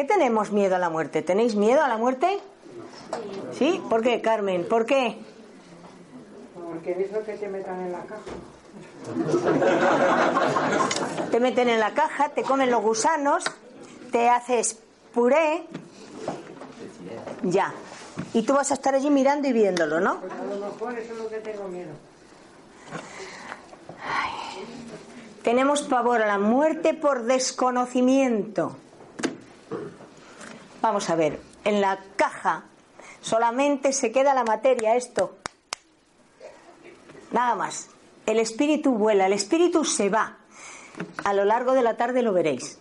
¿Por qué tenemos miedo a la muerte? ¿Tenéis miedo a la muerte? ¿Sí? ¿Por qué, Carmen? ¿Por qué? Porque eso que te metan en la caja. Te meten en la caja, te comen los gusanos, te haces puré. Ya. Y tú vas a estar allí mirando y viéndolo, ¿no? Pues a lo mejor eso es lo que tengo miedo. Tenemos pavor a la muerte por desconocimiento. Vamos a ver, en la caja solamente se queda la materia, esto. Nada más. El espíritu vuela, el espíritu se va. A lo largo de la tarde lo veréis.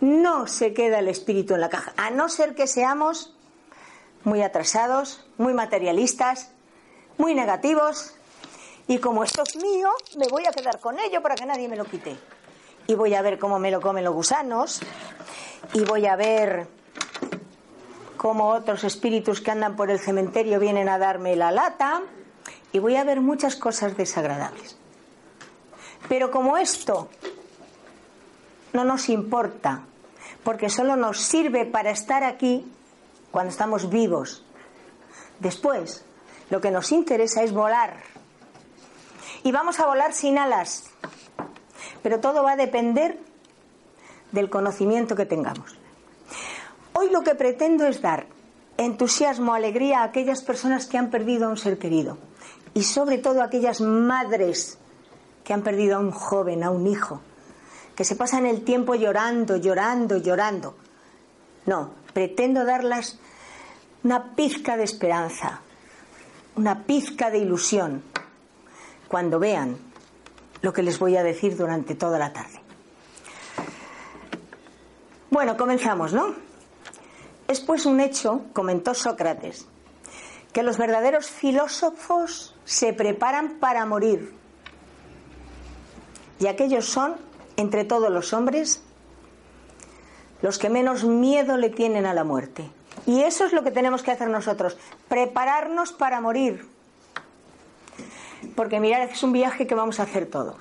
No se queda el espíritu en la caja, a no ser que seamos muy atrasados, muy materialistas, muy negativos. Y como esto es mío, me voy a quedar con ello para que nadie me lo quite. Y voy a ver cómo me lo comen los gusanos. Y voy a ver cómo otros espíritus que andan por el cementerio vienen a darme la lata. Y voy a ver muchas cosas desagradables. Pero como esto no nos importa, porque solo nos sirve para estar aquí cuando estamos vivos. Después, lo que nos interesa es volar. Y vamos a volar sin alas. Pero todo va a depender del conocimiento que tengamos. Hoy lo que pretendo es dar entusiasmo, alegría a aquellas personas que han perdido a un ser querido. Y sobre todo a aquellas madres que han perdido a un joven, a un hijo, que se pasan el tiempo llorando, llorando, llorando. No, pretendo darlas una pizca de esperanza, una pizca de ilusión, cuando vean lo que les voy a decir durante toda la tarde. Bueno, comenzamos, ¿no? Es pues un hecho, comentó Sócrates, que los verdaderos filósofos se preparan para morir. Y aquellos son, entre todos los hombres, los que menos miedo le tienen a la muerte. Y eso es lo que tenemos que hacer nosotros, prepararnos para morir. Porque mirad, es un viaje que vamos a hacer todos.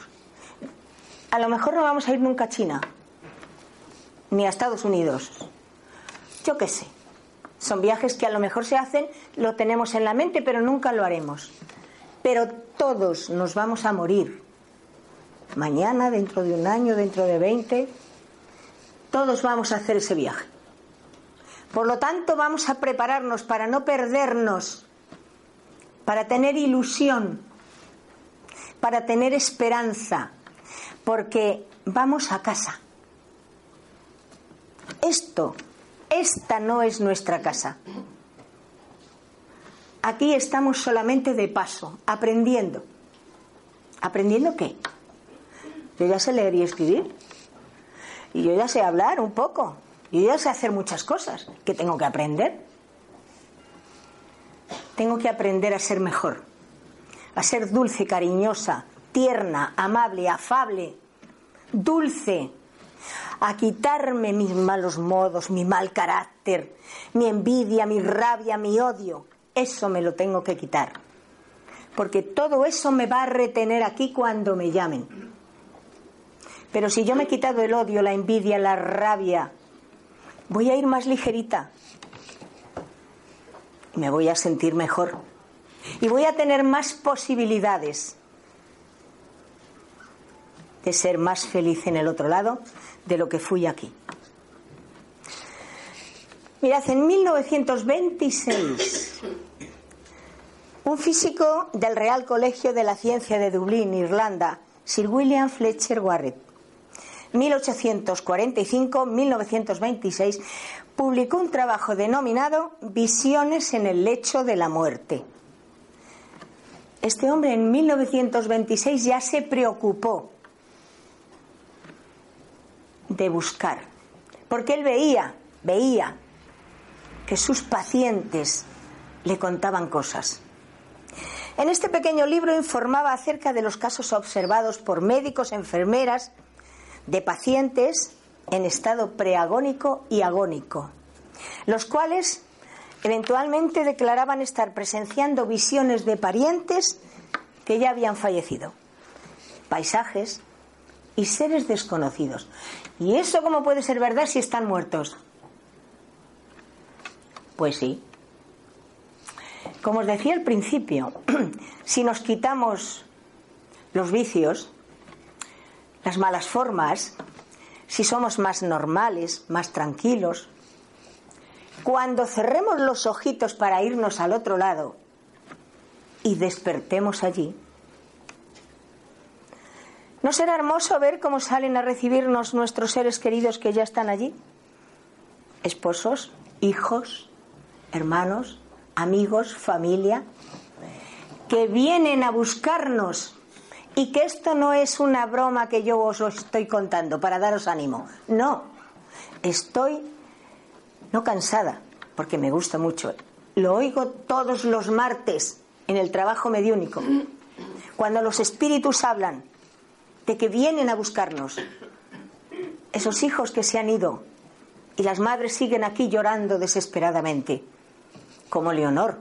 A lo mejor no vamos a ir nunca a China, ni a Estados Unidos. Yo qué sé. Son viajes que a lo mejor se hacen, lo tenemos en la mente, pero nunca lo haremos. Pero todos nos vamos a morir. Mañana, dentro de un año, dentro de 20, todos vamos a hacer ese viaje. Por lo tanto, vamos a prepararnos para no perdernos, para tener ilusión, para tener esperanza, porque vamos a casa. Esto, esta no es nuestra casa. Aquí estamos solamente de paso, aprendiendo. ¿Aprendiendo qué? Yo ya sé leer y escribir. Y yo ya sé hablar un poco. Yo ya sé hacer muchas cosas que tengo que aprender. Tengo que aprender a ser mejor, a ser dulce, cariñosa, tierna, amable, afable, dulce, a quitarme mis malos modos, mi mal carácter, mi envidia, mi rabia, mi odio. Eso me lo tengo que quitar. Porque todo eso me va a retener aquí cuando me llamen. Pero si yo me he quitado el odio, la envidia, la rabia, voy a ir más ligerita. Me voy a sentir mejor. Y voy a tener más posibilidades de ser más feliz en el otro lado de lo que fui aquí. Mirad, en 1926, un físico del Real Colegio de la Ciencia de Dublín, Irlanda, Sir William Fletcher Warren, 1845-1926, publicó un trabajo denominado Visiones en el lecho de la muerte. Este hombre en 1926 ya se preocupó de buscar, porque él veía, veía que sus pacientes le contaban cosas. En este pequeño libro informaba acerca de los casos observados por médicos, enfermeras, de pacientes en estado preagónico y agónico, los cuales eventualmente declaraban estar presenciando visiones de parientes que ya habían fallecido, paisajes y seres desconocidos. ¿Y eso cómo puede ser verdad si están muertos? Pues sí. Como os decía al principio, si nos quitamos los vicios, las malas formas, si somos más normales, más tranquilos, cuando cerremos los ojitos para irnos al otro lado y despertemos allí, ¿no será hermoso ver cómo salen a recibirnos nuestros seres queridos que ya están allí? Esposos, hijos, hermanos, amigos, familia, que vienen a buscarnos y que esto no es una broma que yo os estoy contando para daros ánimo. No, estoy no cansada, porque me gusta mucho. Lo oigo todos los martes en el trabajo mediúnico, cuando los espíritus hablan de que vienen a buscarnos. Esos hijos que se han ido y las madres siguen aquí llorando desesperadamente, como Leonor,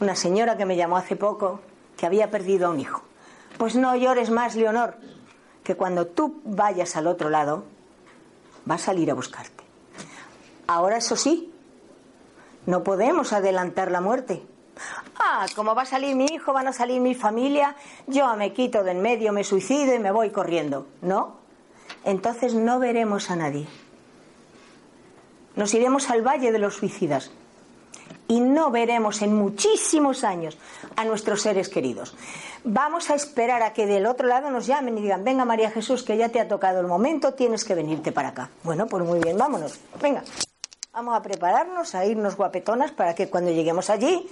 una señora que me llamó hace poco que había perdido a un hijo. Pues no llores más, Leonor, que cuando tú vayas al otro lado, va a salir a buscarte. Ahora, eso sí, no podemos adelantar la muerte. Ah, como va a salir mi hijo, van a salir mi familia, yo me quito de en medio, me suicido y me voy corriendo. ¿No? Entonces no veremos a nadie. Nos iremos al valle de los suicidas y no veremos en muchísimos años a nuestros seres queridos. Vamos a esperar a que del otro lado nos llamen y digan, venga María Jesús, que ya te ha tocado el momento, tienes que venirte para acá. Bueno, pues muy bien, vámonos. Venga, vamos a prepararnos, a irnos guapetonas para que cuando lleguemos allí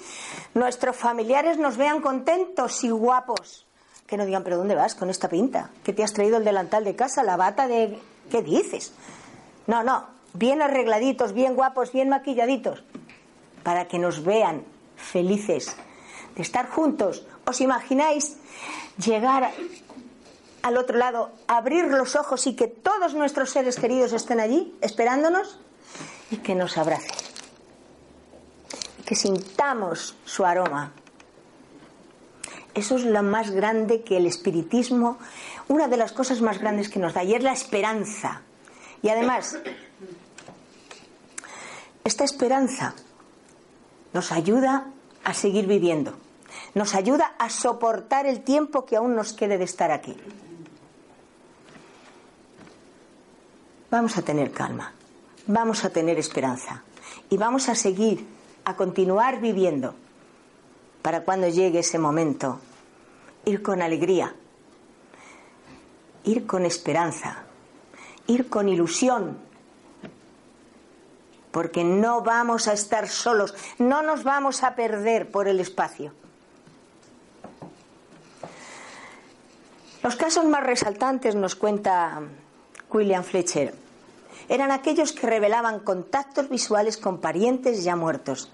nuestros familiares nos vean contentos y guapos. Que no digan, pero ¿dónde vas con esta pinta? ¿Que te has traído el delantal de casa, la bata de... ¿Qué dices? No, no, bien arregladitos, bien guapos, bien maquilladitos para que nos vean felices de estar juntos. ¿Os imagináis llegar al otro lado, abrir los ojos y que todos nuestros seres queridos estén allí esperándonos y que nos abracen? Que sintamos su aroma. Eso es lo más grande que el espiritismo, una de las cosas más grandes que nos da, y es la esperanza. Y además, esta esperanza nos ayuda a seguir viviendo, nos ayuda a soportar el tiempo que aún nos quede de estar aquí. Vamos a tener calma, vamos a tener esperanza y vamos a seguir, a continuar viviendo para cuando llegue ese momento, ir con alegría, ir con esperanza, ir con ilusión, porque no vamos a estar solos, no nos vamos a perder por el espacio. Los casos más resaltantes, nos cuenta William Fletcher, eran aquellos que revelaban contactos visuales con parientes ya muertos.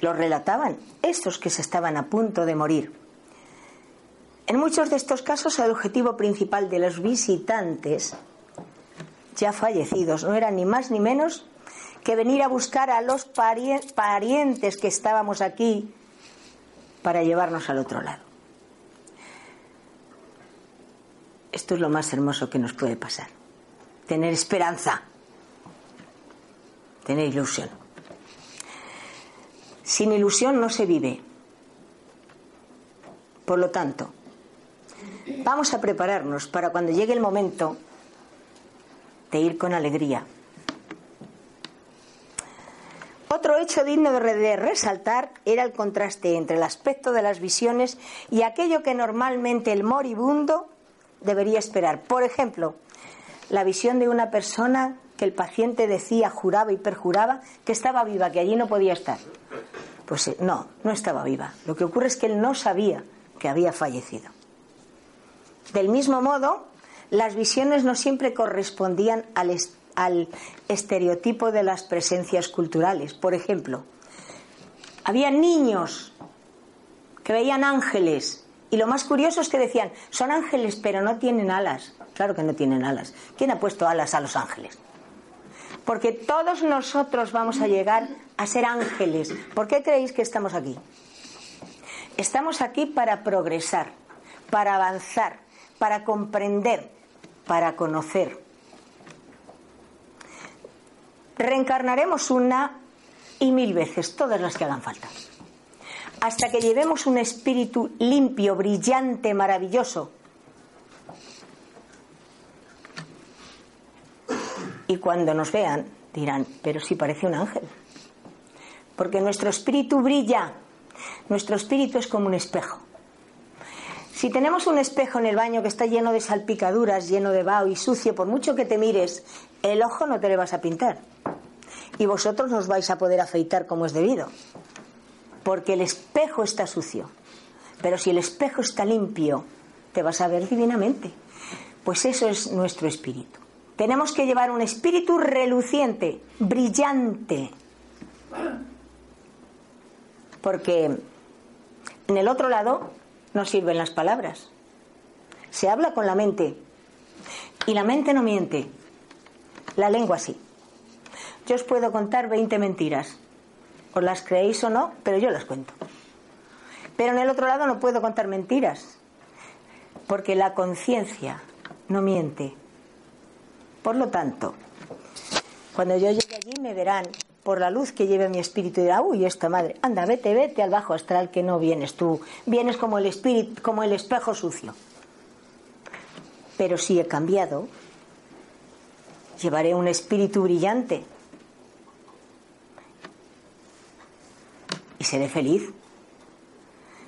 Los relataban estos que se estaban a punto de morir. En muchos de estos casos el objetivo principal de los visitantes ya fallecidos. No eran ni más ni menos que venir a buscar a los parientes que estábamos aquí para llevarnos al otro lado. Esto es lo más hermoso que nos puede pasar. Tener esperanza, tener ilusión. Sin ilusión no se vive. Por lo tanto, vamos a prepararnos para cuando llegue el momento de ir con alegría. Otro hecho digno de resaltar era el contraste entre el aspecto de las visiones y aquello que normalmente el moribundo debería esperar. Por ejemplo, la visión de una persona que el paciente decía, juraba y perjuraba que estaba viva, que allí no podía estar. Pues eh, no, no estaba viva. Lo que ocurre es que él no sabía que había fallecido. Del mismo modo, las visiones no siempre correspondían al, al estereotipo de las presencias culturales. Por ejemplo, había niños que veían ángeles y lo más curioso es que decían, son ángeles pero no tienen alas. Claro que no tienen alas. ¿Quién ha puesto alas a los ángeles? Porque todos nosotros vamos a llegar a ser ángeles. ¿Por qué creéis que estamos aquí? Estamos aquí para progresar, para avanzar, para comprender, para conocer. reencarnaremos una y mil veces, todas las que hagan falta. Hasta que llevemos un espíritu limpio, brillante, maravilloso. Y cuando nos vean, dirán, pero si parece un ángel. Porque nuestro espíritu brilla. Nuestro espíritu es como un espejo. Si tenemos un espejo en el baño que está lleno de salpicaduras, lleno de vaho y sucio, por mucho que te mires, el ojo no te le vas a pintar. Y vosotros no os vais a poder afeitar como es debido. Porque el espejo está sucio. Pero si el espejo está limpio, te vas a ver divinamente. Pues eso es nuestro espíritu. Tenemos que llevar un espíritu reluciente, brillante. Porque en el otro lado no sirven las palabras. Se habla con la mente. Y la mente no miente. La lengua sí. Yo os puedo contar 20 mentiras. Os las creéis o no, pero yo las cuento. Pero en el otro lado no puedo contar mentiras. Porque la conciencia no miente. Por lo tanto, cuando yo llegue allí me verán por la luz que lleve mi espíritu y dirá, uy, esta madre, anda, vete, vete al bajo astral que no vienes tú, vienes como el espíritu, como el espejo sucio. Pero si he cambiado, llevaré un espíritu brillante y seré feliz,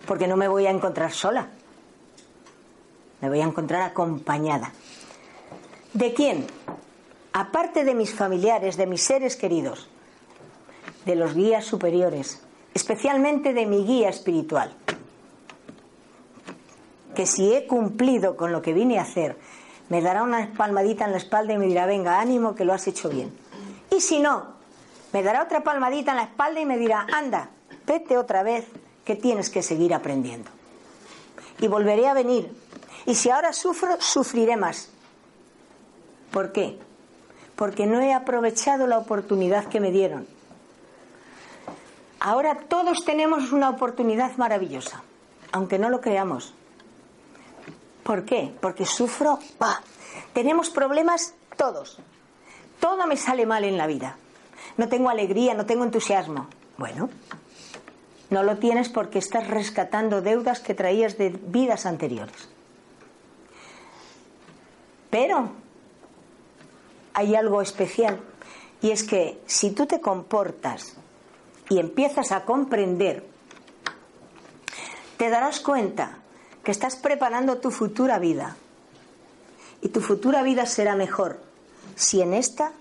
porque no me voy a encontrar sola, me voy a encontrar acompañada. ¿De quién? Aparte de mis familiares, de mis seres queridos, de los guías superiores, especialmente de mi guía espiritual, que si he cumplido con lo que vine a hacer, me dará una palmadita en la espalda y me dirá, venga, ánimo, que lo has hecho bien. Y si no, me dará otra palmadita en la espalda y me dirá, anda, vete otra vez, que tienes que seguir aprendiendo. Y volveré a venir. Y si ahora sufro, sufriré más. ¿Por qué? Porque no he aprovechado la oportunidad que me dieron. Ahora todos tenemos una oportunidad maravillosa, aunque no lo creamos. ¿Por qué? Porque sufro. Tenemos problemas todos. Todo me sale mal en la vida. No tengo alegría, no tengo entusiasmo. Bueno, no lo tienes porque estás rescatando deudas que traías de vidas anteriores. Pero hay algo especial y es que si tú te comportas y empiezas a comprender, te darás cuenta que estás preparando tu futura vida. Y tu futura vida será mejor si en esta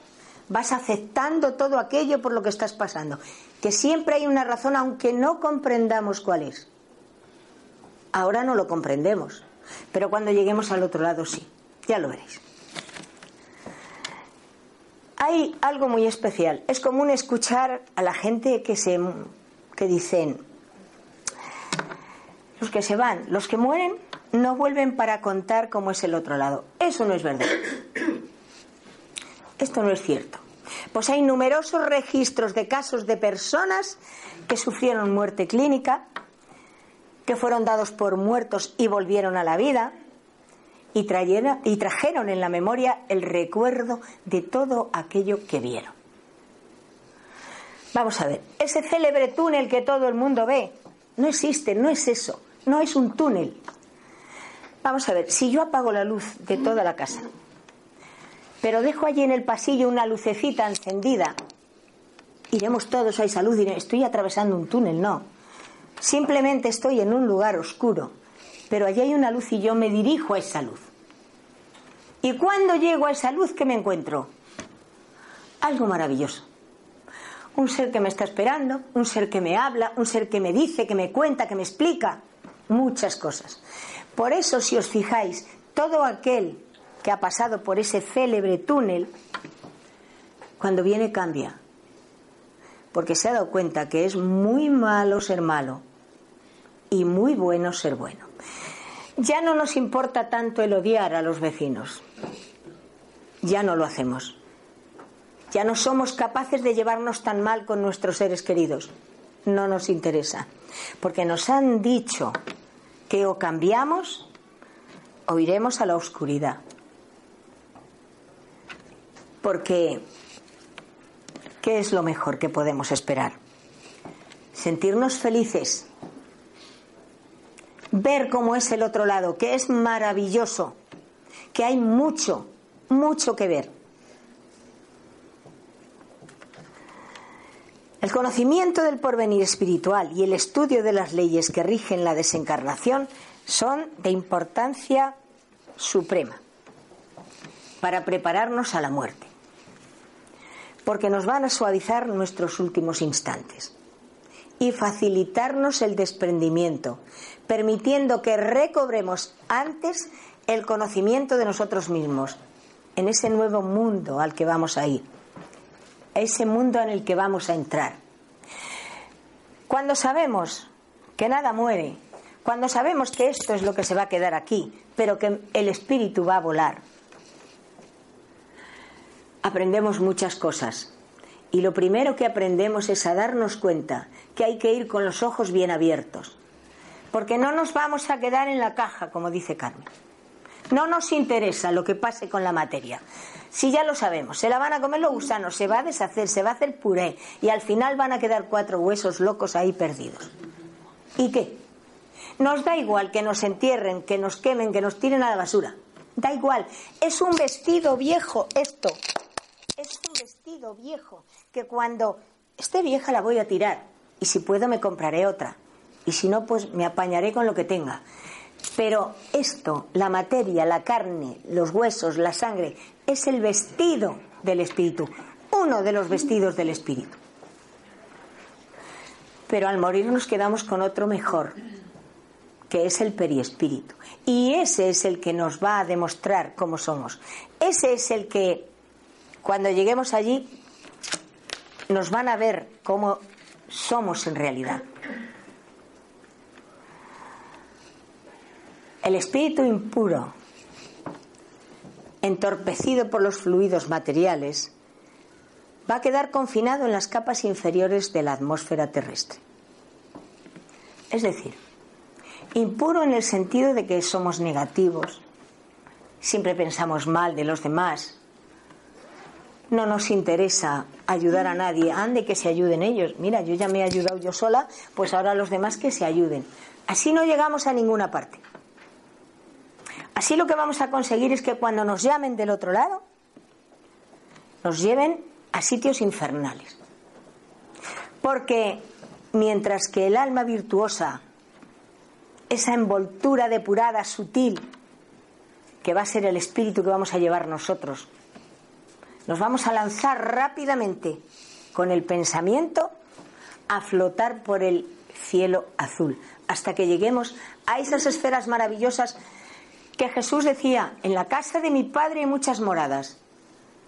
vas aceptando todo aquello por lo que estás pasando. Que siempre hay una razón aunque no comprendamos cuál es. Ahora no lo comprendemos, pero cuando lleguemos al otro lado sí, ya lo veréis hay algo muy especial. Es común escuchar a la gente que se que dicen los que se van, los que mueren no vuelven para contar cómo es el otro lado. Eso no es verdad. Esto no es cierto. Pues hay numerosos registros de casos de personas que sufrieron muerte clínica, que fueron dados por muertos y volvieron a la vida, y, y trajeron en la memoria el recuerdo de todo aquello que vieron. Vamos a ver, ese célebre túnel que todo el mundo ve, no existe, no es eso, no es un túnel. Vamos a ver, si yo apago la luz de toda la casa, pero dejo allí en el pasillo una lucecita encendida, iremos todos a esa luz y estoy atravesando un túnel, no. Simplemente estoy en un lugar oscuro pero allí hay una luz y yo me dirijo a esa luz. ¿Y cuando llego a esa luz, qué me encuentro? Algo maravilloso. Un ser que me está esperando, un ser que me habla, un ser que me dice, que me cuenta, que me explica muchas cosas. Por eso, si os fijáis, todo aquel que ha pasado por ese célebre túnel, cuando viene cambia. Porque se ha dado cuenta que es muy malo ser malo y muy bueno ser bueno. Ya no nos importa tanto el odiar a los vecinos. Ya no lo hacemos. Ya no somos capaces de llevarnos tan mal con nuestros seres queridos. No nos interesa. Porque nos han dicho que o cambiamos o iremos a la oscuridad. Porque ¿Qué es lo mejor que podemos esperar? Sentirnos felices, ver cómo es el otro lado, que es maravilloso, que hay mucho, mucho que ver. El conocimiento del porvenir espiritual y el estudio de las leyes que rigen la desencarnación son de importancia suprema para prepararnos a la muerte, porque nos van a suavizar nuestros últimos instantes y facilitarnos el desprendimiento, permitiendo que recobremos antes el conocimiento de nosotros mismos en ese nuevo mundo al que vamos a ir ese mundo en el que vamos a entrar. Cuando sabemos que nada muere, cuando sabemos que esto es lo que se va a quedar aquí, pero que el espíritu va a volar, aprendemos muchas cosas. Y lo primero que aprendemos es a darnos cuenta que hay que ir con los ojos bien abiertos, porque no nos vamos a quedar en la caja, como dice Carmen. No nos interesa lo que pase con la materia. Si ya lo sabemos, se la van a comer los gusanos, se va a deshacer, se va a hacer puré y al final van a quedar cuatro huesos locos ahí perdidos. ¿Y qué? Nos da igual que nos entierren, que nos quemen, que nos tiren a la basura. Da igual. Es un vestido viejo esto. Es un vestido viejo que cuando esté vieja la voy a tirar y si puedo me compraré otra. Y si no, pues me apañaré con lo que tenga. Pero esto, la materia, la carne, los huesos, la sangre, es el vestido del espíritu, uno de los vestidos del espíritu. Pero al morir nos quedamos con otro mejor, que es el periespíritu. Y ese es el que nos va a demostrar cómo somos. Ese es el que, cuando lleguemos allí, nos van a ver cómo somos en realidad. El espíritu impuro, entorpecido por los fluidos materiales, va a quedar confinado en las capas inferiores de la atmósfera terrestre. Es decir, impuro en el sentido de que somos negativos, siempre pensamos mal de los demás, no nos interesa ayudar a nadie, ande que se ayuden ellos. Mira, yo ya me he ayudado yo sola, pues ahora los demás que se ayuden. Así no llegamos a ninguna parte. Así lo que vamos a conseguir es que cuando nos llamen del otro lado, nos lleven a sitios infernales. Porque mientras que el alma virtuosa, esa envoltura depurada, sutil, que va a ser el espíritu que vamos a llevar nosotros, nos vamos a lanzar rápidamente con el pensamiento a flotar por el cielo azul, hasta que lleguemos a esas esferas maravillosas que Jesús decía, en la casa de mi padre hay muchas moradas.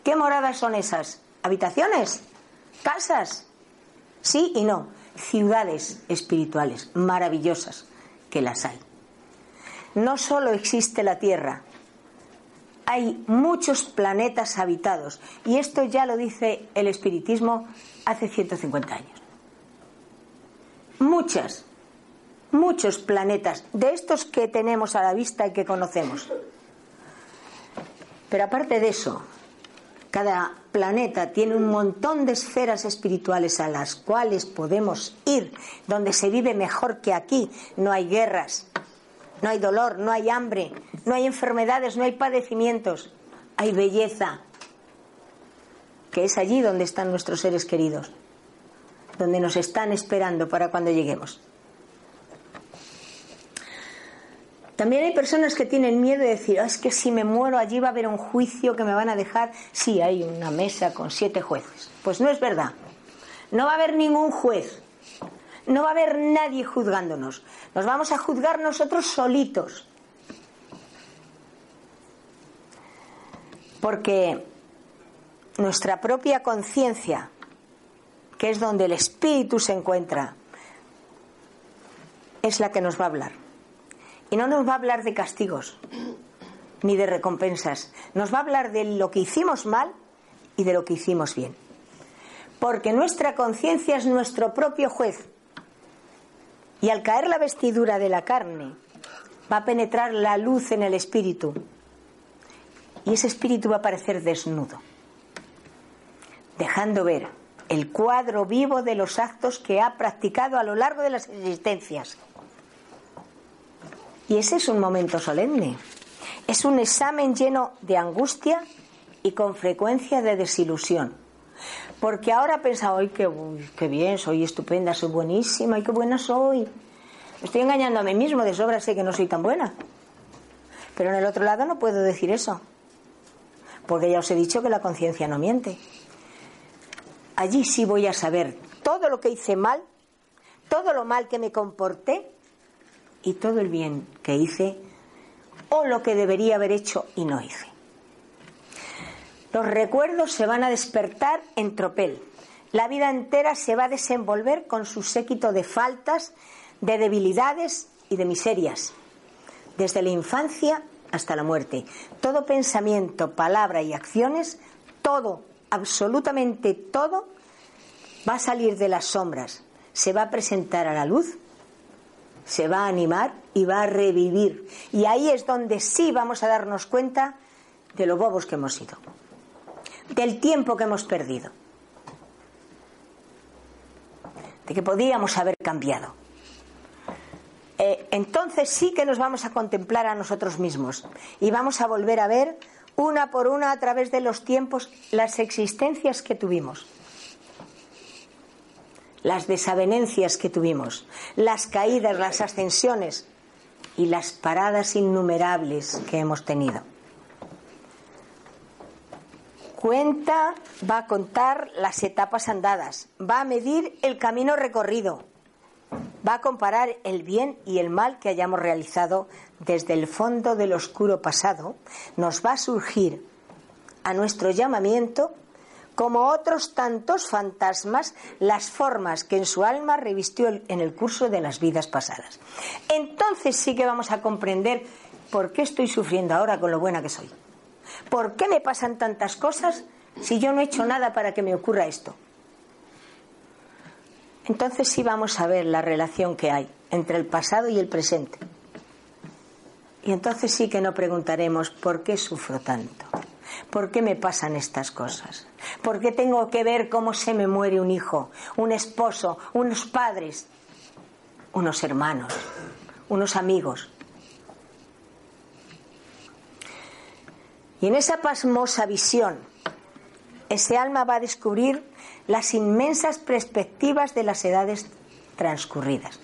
¿Qué moradas son esas? ¿Habitaciones? ¿Casas? Sí y no. Ciudades espirituales maravillosas, que las hay. No solo existe la Tierra, hay muchos planetas habitados. Y esto ya lo dice el espiritismo hace 150 años. Muchas muchos planetas, de estos que tenemos a la vista y que conocemos. Pero aparte de eso, cada planeta tiene un montón de esferas espirituales a las cuales podemos ir, donde se vive mejor que aquí. No hay guerras, no hay dolor, no hay hambre, no hay enfermedades, no hay padecimientos. Hay belleza, que es allí donde están nuestros seres queridos, donde nos están esperando para cuando lleguemos. También hay personas que tienen miedo de decir, ah, es que si me muero allí va a haber un juicio que me van a dejar. Sí, hay una mesa con siete jueces. Pues no es verdad. No va a haber ningún juez. No va a haber nadie juzgándonos. Nos vamos a juzgar nosotros solitos. Porque nuestra propia conciencia, que es donde el espíritu se encuentra, es la que nos va a hablar. Y no nos va a hablar de castigos ni de recompensas. Nos va a hablar de lo que hicimos mal y de lo que hicimos bien. Porque nuestra conciencia es nuestro propio juez. Y al caer la vestidura de la carne, va a penetrar la luz en el espíritu. Y ese espíritu va a aparecer desnudo, dejando ver el cuadro vivo de los actos que ha practicado a lo largo de las existencias. Y ese es un momento solemne. Es un examen lleno de angustia y con frecuencia de desilusión. Porque ahora pensado, ¡ay, qué, qué bien, soy estupenda, soy buenísima, ¡ay, qué buena soy! estoy engañando a mí mismo, de sobra sé que no soy tan buena. Pero en el otro lado no puedo decir eso. Porque ya os he dicho que la conciencia no miente. Allí sí voy a saber todo lo que hice mal, todo lo mal que me comporté y todo el bien que hice o lo que debería haber hecho y no hice. Los recuerdos se van a despertar en tropel. La vida entera se va a desenvolver con su séquito de faltas, de debilidades y de miserias. Desde la infancia hasta la muerte. Todo pensamiento, palabra y acciones, todo, absolutamente todo, va a salir de las sombras, se va a presentar a la luz se va a animar y va a revivir. Y ahí es donde sí vamos a darnos cuenta de lo bobos que hemos sido, del tiempo que hemos perdido, de que podíamos haber cambiado. Eh, entonces sí que nos vamos a contemplar a nosotros mismos y vamos a volver a ver una por una a través de los tiempos las existencias que tuvimos las desavenencias que tuvimos, las caídas, las ascensiones y las paradas innumerables que hemos tenido. Cuenta, va a contar las etapas andadas, va a medir el camino recorrido, va a comparar el bien y el mal que hayamos realizado desde el fondo del oscuro pasado, nos va a surgir a nuestro llamamiento como otros tantos fantasmas, las formas que en su alma revistió en el curso de las vidas pasadas. Entonces sí que vamos a comprender por qué estoy sufriendo ahora con lo buena que soy. ¿Por qué me pasan tantas cosas si yo no he hecho nada para que me ocurra esto? Entonces sí vamos a ver la relación que hay entre el pasado y el presente. Y entonces sí que no preguntaremos por qué sufro tanto. ¿Por qué me pasan estas cosas? ¿Por qué tengo que ver cómo se me muere un hijo, un esposo, unos padres, unos hermanos, unos amigos? Y en esa pasmosa visión, ese alma va a descubrir las inmensas perspectivas de las edades transcurridas.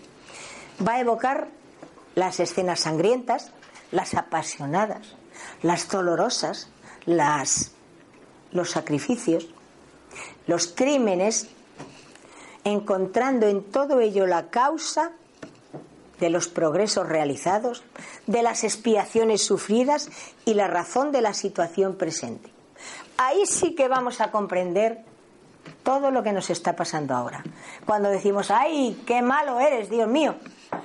Va a evocar las escenas sangrientas, las apasionadas, las dolorosas, las, los sacrificios, los crímenes, encontrando en todo ello la causa de los progresos realizados, de las expiaciones sufridas y la razón de la situación presente. Ahí sí que vamos a comprender todo lo que nos está pasando ahora. Cuando decimos, ay, qué malo eres, Dios mío,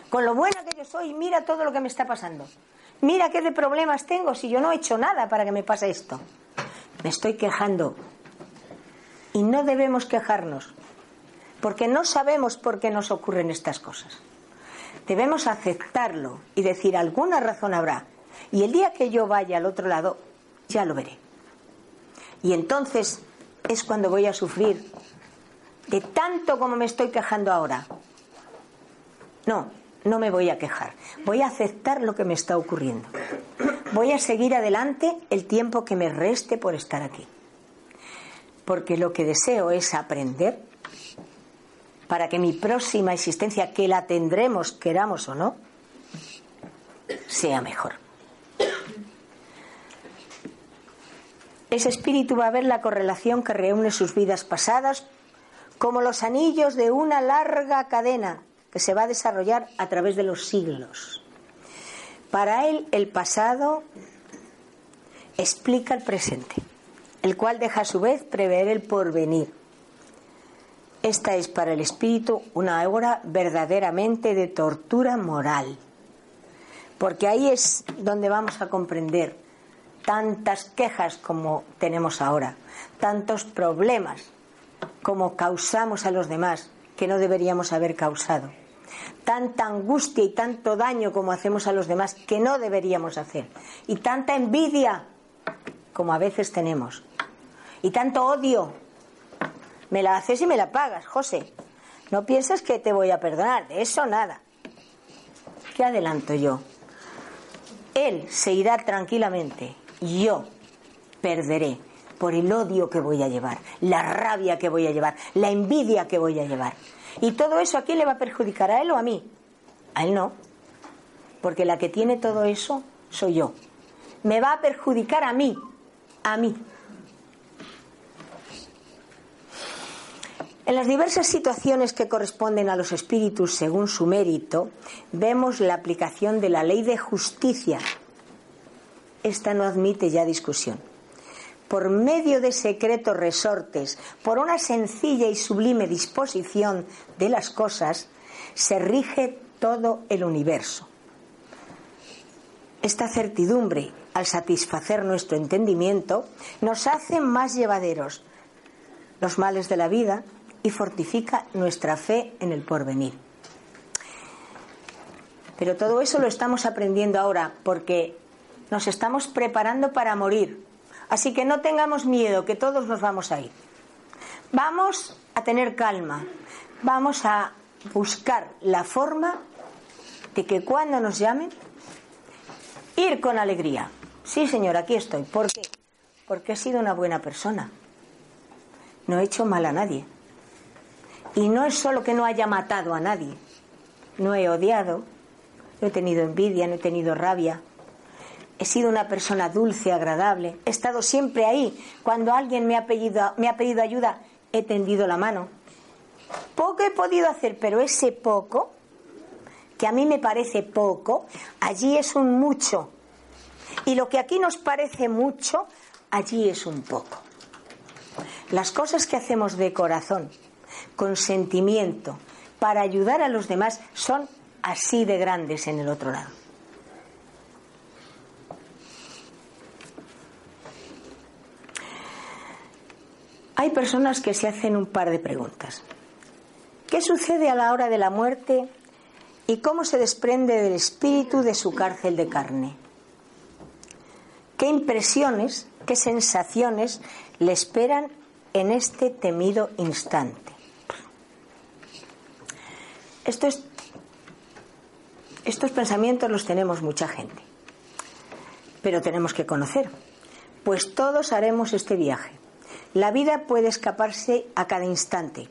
con lo buena que yo soy, mira todo lo que me está pasando. Mira qué de problemas tengo si yo no he hecho nada para que me pase esto. Me estoy quejando. Y no debemos quejarnos, porque no sabemos por qué nos ocurren estas cosas. Debemos aceptarlo y decir alguna razón habrá. Y el día que yo vaya al otro lado, ya lo veré. Y entonces es cuando voy a sufrir de tanto como me estoy quejando ahora. No, no me voy a quejar, voy a aceptar lo que me está ocurriendo. Voy a seguir adelante el tiempo que me reste por estar aquí. Porque lo que deseo es aprender para que mi próxima existencia, que la tendremos, queramos o no, sea mejor. Ese espíritu va a ver la correlación que reúne sus vidas pasadas como los anillos de una larga cadena que se va a desarrollar a través de los siglos. Para él el pasado explica el presente, el cual deja a su vez prever el porvenir. Esta es para el espíritu una obra verdaderamente de tortura moral, porque ahí es donde vamos a comprender tantas quejas como tenemos ahora, tantos problemas como causamos a los demás que no deberíamos haber causado tanta angustia y tanto daño como hacemos a los demás que no deberíamos hacer, y tanta envidia como a veces tenemos, y tanto odio Me la haces y me la pagas, José. No piensas que te voy a perdonar, de eso nada. ¿Qué adelanto yo? Él se irá tranquilamente, yo perderé por el odio que voy a llevar, la rabia que voy a llevar, la envidia que voy a llevar. Y todo eso a quién le va a perjudicar, a él o a mí. A él no, porque la que tiene todo eso soy yo. Me va a perjudicar a mí, a mí. En las diversas situaciones que corresponden a los espíritus según su mérito, vemos la aplicación de la ley de justicia. Esta no admite ya discusión. Por medio de secretos resortes, por una sencilla y sublime disposición de las cosas, se rige todo el universo. Esta certidumbre, al satisfacer nuestro entendimiento, nos hace más llevaderos los males de la vida, y fortifica nuestra fe en el porvenir. Pero todo eso lo estamos aprendiendo ahora porque nos estamos preparando para morir. Así que no tengamos miedo, que todos nos vamos a ir. Vamos a tener calma, vamos a buscar la forma de que cuando nos llamen, ir con alegría. Sí, señor, aquí estoy. ¿Por qué? Porque he sido una buena persona. No he hecho mal a nadie. Y no es solo que no haya matado a nadie, no he odiado, no he tenido envidia, no he tenido rabia. He sido una persona dulce, agradable. He estado siempre ahí. Cuando alguien me ha pedido, me ha pedido ayuda, he tendido la mano. Poco he podido hacer, pero ese poco, que a mí me parece poco, allí es un mucho. Y lo que aquí nos parece mucho, allí es un poco. Las cosas que hacemos de corazón, con sentimiento, para ayudar a los demás, son así de grandes en el otro lado. Hay personas que se hacen un par de preguntas. ¿Qué sucede a la hora de la muerte y cómo se desprende del espíritu de su cárcel de carne? ¿Qué impresiones, qué sensaciones le esperan en este temido instante? Estos pensamientos los tenemos mucha gente, pero tenemos que conocer, pues todos haremos este viaje. La vida puede escaparse a cada instante.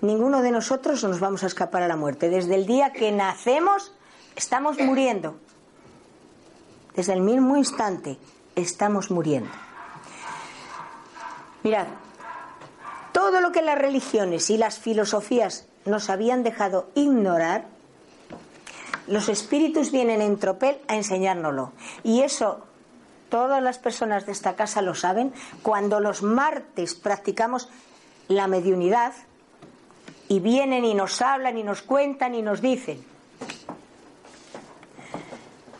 Ninguno de nosotros nos vamos a escapar a la muerte. Desde el día que nacemos estamos muriendo. Desde el mismo instante estamos muriendo. Mirad, todo lo que las religiones y las filosofías nos habían dejado ignorar, los espíritus vienen en tropel a enseñárnoslo. Y eso todas las personas de esta casa lo saben. Cuando los martes practicamos la mediunidad y vienen y nos hablan y nos cuentan y nos dicen.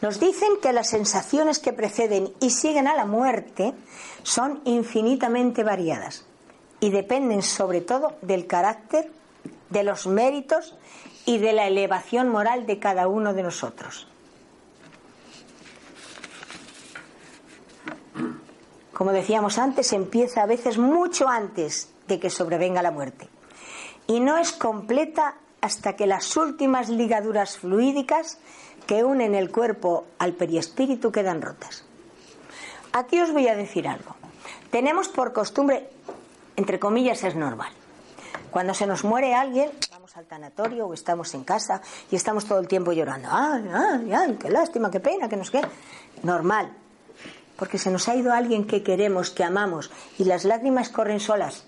Nos dicen que las sensaciones que preceden y siguen a la muerte son infinitamente variadas y dependen sobre todo del carácter de los méritos y de la elevación moral de cada uno de nosotros. Como decíamos antes, empieza a veces mucho antes de que sobrevenga la muerte. Y no es completa hasta que las últimas ligaduras fluídicas que unen el cuerpo al periespíritu quedan rotas. Aquí os voy a decir algo. Tenemos por costumbre, entre comillas, es normal. Cuando se nos muere alguien, vamos al tanatorio o estamos en casa y estamos todo el tiempo llorando. ¡Ay, ay, ay! ¡Qué lástima, qué pena, que nos quede! Normal. Porque se nos ha ido alguien que queremos, que amamos, y las lágrimas corren solas.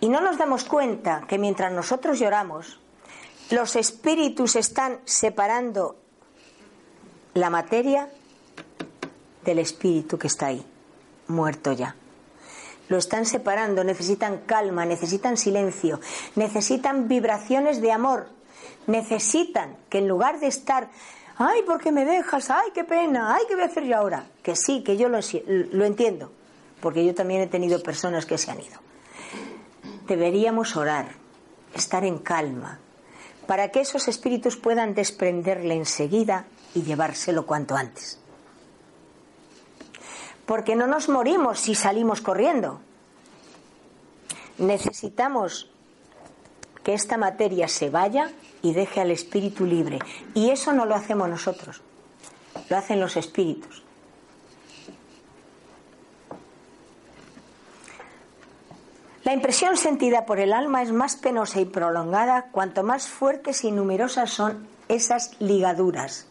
Y no nos damos cuenta que mientras nosotros lloramos, los espíritus están separando la materia del espíritu que está ahí, muerto ya lo están separando, necesitan calma, necesitan silencio, necesitan vibraciones de amor, necesitan que en lugar de estar, ay, ¿por qué me dejas? Ay, qué pena, ay, ¿qué voy a hacer yo ahora? Que sí, que yo lo, entiendo, porque yo también he tenido personas que se han ido. Deberíamos orar, estar en calma, para que esos espíritus puedan desprenderle enseguida y llevárselo cuanto antes porque no nos morimos si salimos corriendo. necesitamos que esta materia se vaya y deje al espíritu libre. Y eso no lo hacemos nosotros, lo hacen los espíritus. La impresión sentida por el alma es más penosa y prolongada cuanto más fuertes y numerosas son esas ligaduras.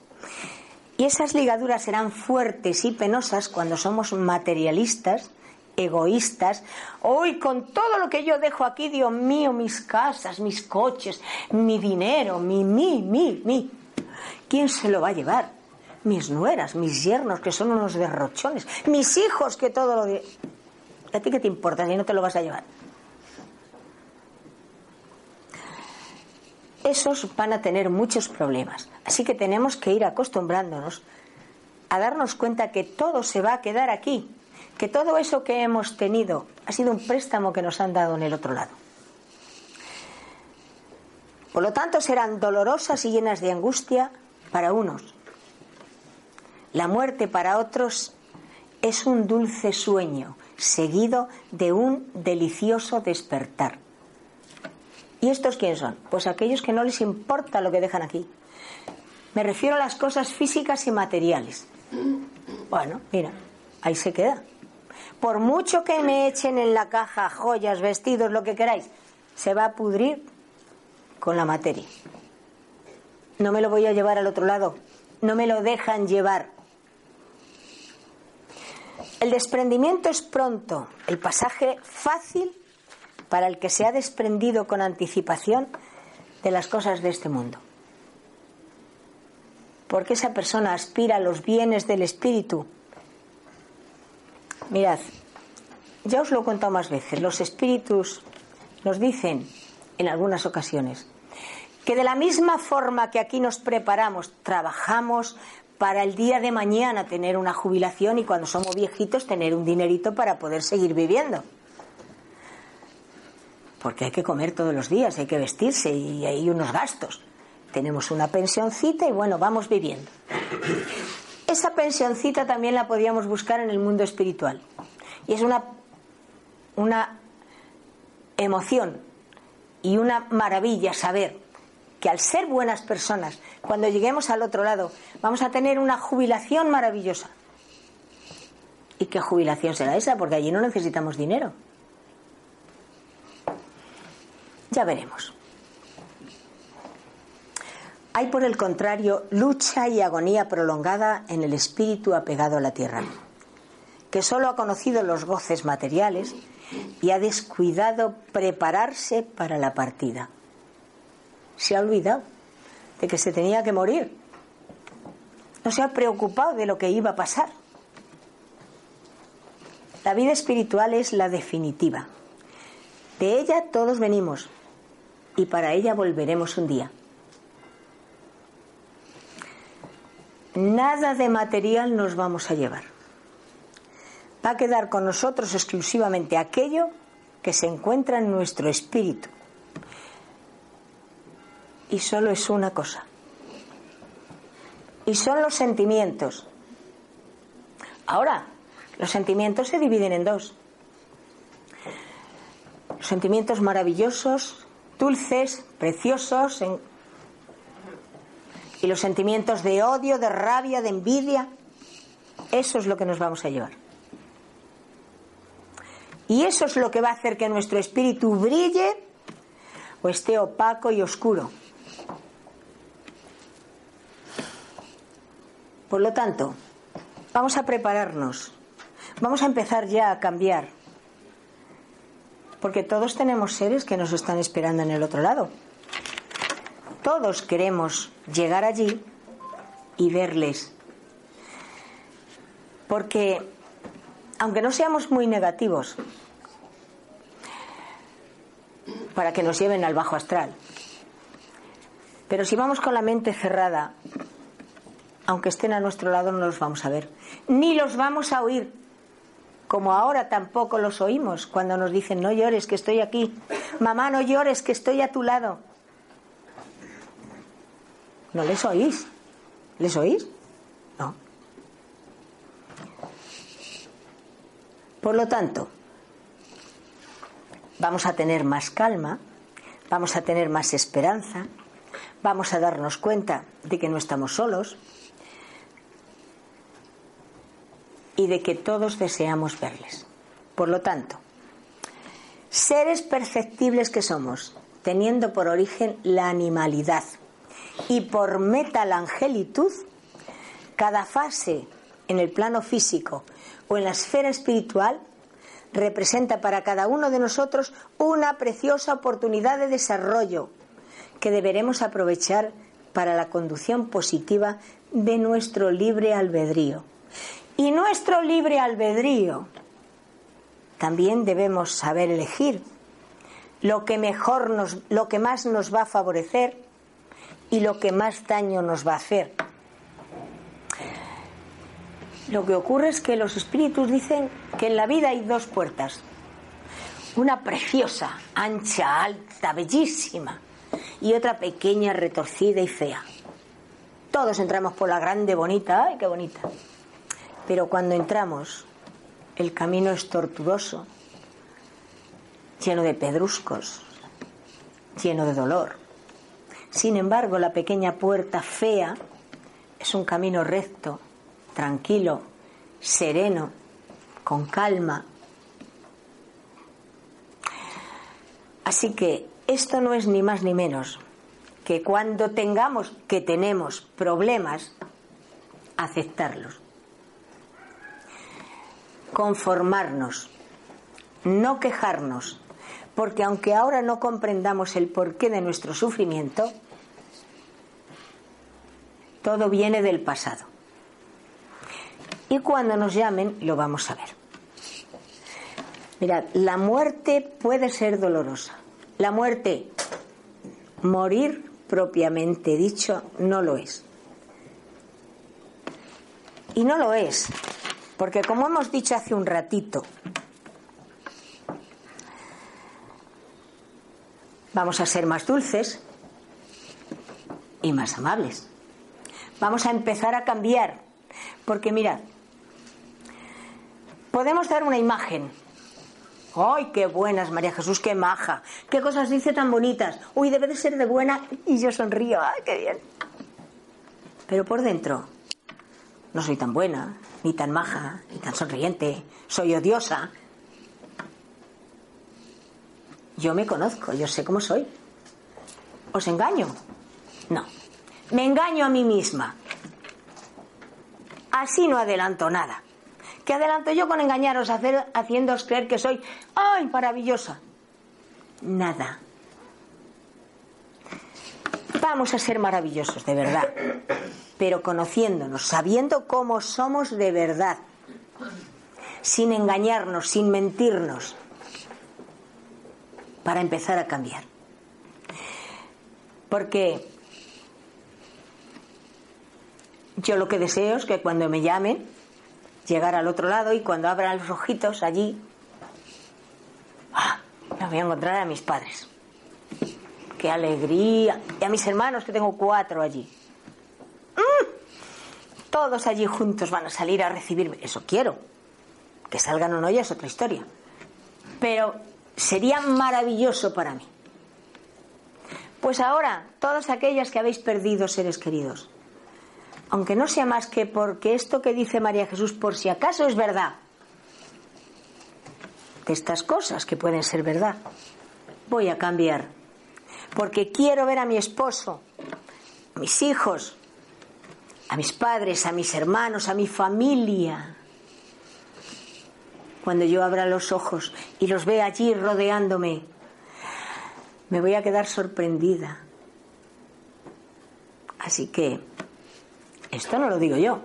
Y esas ligaduras serán fuertes y penosas cuando somos materialistas, egoístas. Hoy con todo lo que yo dejo aquí, Dios mío, mis casas, mis coches, mi dinero, mi, mi, mi, mi. ¿Quién se lo va a llevar? Mis nueras, mis yernos, que son unos derrochones, mis hijos, que todo lo. ¿A ti qué te importa si no te lo vas a llevar? Esos van a tener muchos problemas. Así que tenemos que ir acostumbrándonos a darnos cuenta que todo se va a quedar aquí, que todo eso que hemos tenido ha sido un préstamo que nos han dado en el otro lado. Por lo tanto, serán dolorosas y llenas de angustia para unos. La muerte para otros es un dulce sueño seguido de un delicioso despertar. ¿Y estos quién son? Pues aquellos que no les importa lo que dejan aquí. Me refiero a las cosas físicas y materiales. Bueno, mira, ahí se queda. Por mucho que me echen en la caja joyas, vestidos, lo que queráis, se va a pudrir con la materia. No me lo voy a llevar al otro lado. No me lo dejan llevar. El desprendimiento es pronto, el pasaje fácil para el que se ha desprendido con anticipación de las cosas de este mundo. Porque esa persona aspira a los bienes del espíritu. Mirad, ya os lo he contado más veces, los espíritus nos dicen en algunas ocasiones que de la misma forma que aquí nos preparamos, trabajamos para el día de mañana tener una jubilación y cuando somos viejitos tener un dinerito para poder seguir viviendo porque hay que comer todos los días, hay que vestirse y hay unos gastos. Tenemos una pensioncita y bueno, vamos viviendo. Esa pensioncita también la podíamos buscar en el mundo espiritual. Y es una, una emoción y una maravilla saber que al ser buenas personas, cuando lleguemos al otro lado, vamos a tener una jubilación maravillosa. ¿Y qué jubilación será esa? Porque allí no necesitamos dinero. Ya veremos. Hay, por el contrario, lucha y agonía prolongada en el espíritu apegado a la tierra, que solo ha conocido los goces materiales y ha descuidado prepararse para la partida. Se ha olvidado de que se tenía que morir. No se ha preocupado de lo que iba a pasar. La vida espiritual es la definitiva. De ella todos venimos, y para ella volveremos un día. Nada de material nos vamos a llevar. Va a quedar con nosotros exclusivamente aquello que se encuentra en nuestro espíritu. Y solo es una cosa. Y son los sentimientos. Ahora, los sentimientos se dividen en dos. Sentimientos maravillosos dulces, preciosos, y los sentimientos de odio, de rabia, de envidia, eso es lo que nos vamos a llevar. Y eso es lo que va a hacer que nuestro espíritu brille o esté opaco y oscuro. Por lo tanto, vamos a prepararnos, vamos a empezar ya a cambiar porque todos tenemos seres que nos están esperando en el otro lado. Todos queremos llegar allí y verles. Porque, aunque no seamos muy negativos, para que nos lleven al bajo astral, pero si vamos con la mente cerrada, aunque estén a nuestro lado, no los vamos a ver, ni los vamos a oír, como ahora tampoco los oímos cuando nos dicen no llores que estoy aquí, mamá no llores que estoy a tu lado. ¿No les oís? ¿Les oís? No. Por lo tanto, vamos a tener más calma, vamos a tener más esperanza, vamos a darnos cuenta de que no estamos solos y de que todos deseamos verles. Por lo tanto, seres perceptibles que somos, teniendo por origen la animalidad y por meta la angelitud, cada fase en el plano físico o en la esfera espiritual representa para cada uno de nosotros una preciosa oportunidad de desarrollo que deberemos aprovechar para la conducción positiva de nuestro libre albedrío. Y nuestro libre albedrío también debemos saber elegir lo que mejor nos, lo que más nos va a favorecer y lo que más daño nos va a hacer. Lo que ocurre es que los espíritus dicen que en la vida hay dos puertas. Una preciosa, ancha, alta, bellísima, y otra pequeña, retorcida y fea. Todos entramos por la grande, bonita, ¡ay, qué bonita! Pero cuando entramos, el camino es tortuoso, lleno de pedruscos, lleno de dolor. Sin embargo, la pequeña puerta fea es un camino recto, tranquilo, sereno, con calma. Así que esto no es ni más ni menos que cuando tengamos que tenemos problemas, aceptarlos, conformarnos, no quejarnos, porque aunque ahora no comprendamos el porqué de nuestro sufrimiento, todo viene del pasado. Y cuando nos llamen lo vamos a ver. Mirad, la muerte puede ser dolorosa. La muerte, morir propiamente dicho, no lo es. Y no lo es, porque como hemos dicho hace un ratito, vamos a ser más dulces y más amables. Vamos a empezar a cambiar, porque mirad, podemos dar una imagen. ¡Ay, qué buenas, María Jesús, qué maja! ¿Qué cosas dice tan bonitas? Uy, debe de ser de buena y yo sonrío. ¡Ay, qué bien! Pero por dentro, no soy tan buena, ni tan maja, ni tan sonriente. Soy odiosa, yo me conozco, yo sé cómo soy. ¿Os engaño? No. Me engaño a mí misma. Así no adelanto nada. ¿Qué adelanto yo con engañaros, hacer, haciéndoos creer que soy, ¡ay, maravillosa! Nada. Vamos a ser maravillosos, de verdad. Pero conociéndonos, sabiendo cómo somos de verdad. Sin engañarnos, sin mentirnos para empezar a cambiar. Porque yo lo que deseo es que cuando me llamen, llegar al otro lado y cuando abran los ojitos allí, ¡ah! me voy a encontrar a mis padres. ¡Qué alegría! Y a mis hermanos, que tengo cuatro allí. Todos allí juntos van a salir a recibirme. Eso quiero. Que salgan o no ya es otra historia. Pero sería maravilloso para mí. Pues ahora, todas aquellas que habéis perdido seres queridos, aunque no sea más que porque esto que dice María Jesús, por si acaso es verdad, de estas cosas que pueden ser verdad, voy a cambiar, porque quiero ver a mi esposo, a mis hijos, a mis padres, a mis hermanos, a mi familia, cuando yo abra los ojos y los vea allí rodeándome, me voy a quedar sorprendida. Así que, esto no lo digo yo,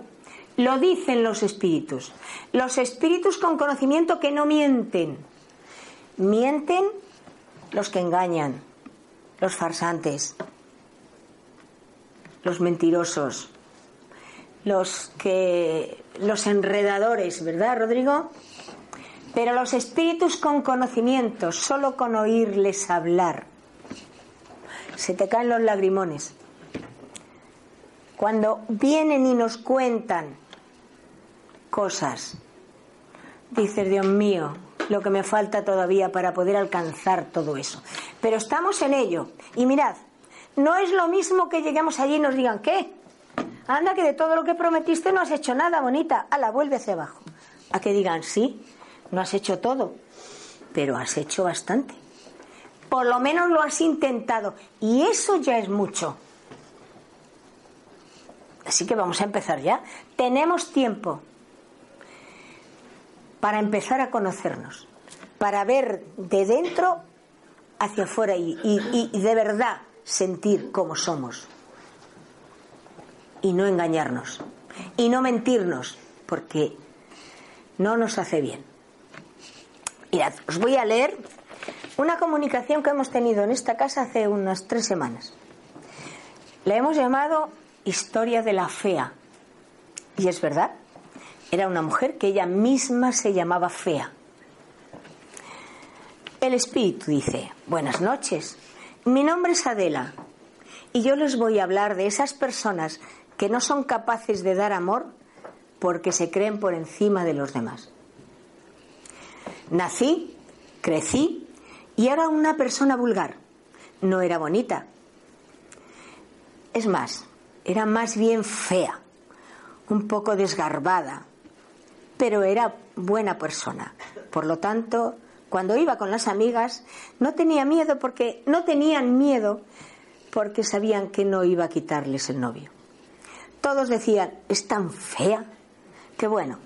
lo dicen los espíritus. Los espíritus con conocimiento que no mienten. Mienten los que engañan, los farsantes, los mentirosos, los que los enredadores, ¿verdad, Rodrigo? Pero los espíritus con conocimiento, solo con oírles hablar, se te caen los lagrimones. Cuando vienen y nos cuentan cosas, dices, Dios mío, lo que me falta todavía para poder alcanzar todo eso. Pero estamos en ello. Y mirad, no es lo mismo que lleguemos allí y nos digan, ¿qué? Anda, que de todo lo que prometiste no has hecho nada, bonita. la vuelve hacia abajo. A que digan, sí, no has hecho todo, pero has hecho bastante. Por lo menos lo has intentado. Y eso ya es mucho. Así que vamos a empezar ya. Tenemos tiempo para empezar a conocernos, para ver de dentro hacia afuera y, y de verdad sentir cómo somos y no engañarnos y no mentirnos porque no nos hace bien. Mirad, os voy a leer una comunicación que hemos tenido en esta casa hace unas tres semanas. La hemos llamado Historia de la Fea. Y es verdad, era una mujer que ella misma se llamaba Fea. El espíritu dice, buenas noches, mi nombre es Adela y yo les voy a hablar de esas personas que no son capaces de dar amor porque se creen por encima de los demás. Nací, crecí y era una persona vulgar. No era bonita. Es más, era más bien fea, un poco desgarbada, pero era buena persona. Por lo tanto, cuando iba con las amigas, no tenía miedo porque no tenían miedo porque sabían que no iba a quitarles el novio. Todos decían, es tan fea, que bueno,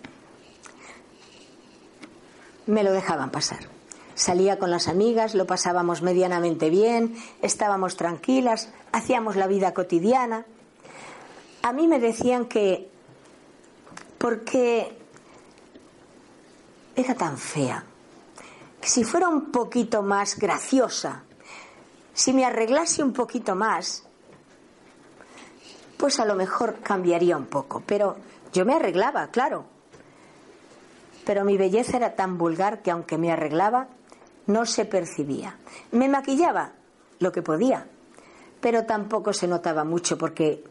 me lo dejaban pasar. Salía con las amigas, lo pasábamos medianamente bien, estábamos tranquilas, hacíamos la vida cotidiana. A mí me decían que porque era tan fea, que si fuera un poquito más graciosa, si me arreglase un poquito más, pues a lo mejor cambiaría un poco. Pero yo me arreglaba, claro. Pero mi belleza era tan vulgar que aunque me arreglaba, no se percibía. Me maquillaba lo que podía, pero tampoco se notaba mucho porque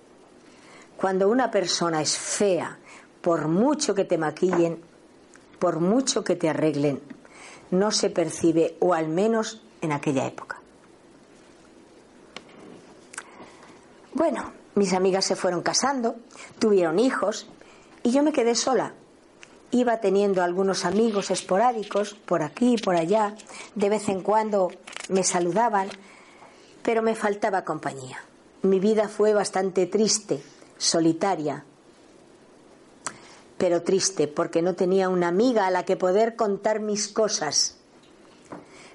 cuando una persona es fea, por mucho que te maquillen, por mucho que te arreglen, no se percibe, o al menos en aquella época. Bueno, mis amigas se fueron casando, tuvieron hijos y yo me quedé sola. Iba teniendo algunos amigos esporádicos por aquí y por allá, de vez en cuando me saludaban, pero me faltaba compañía. Mi vida fue bastante triste, solitaria, pero triste porque no tenía una amiga a la que poder contar mis cosas.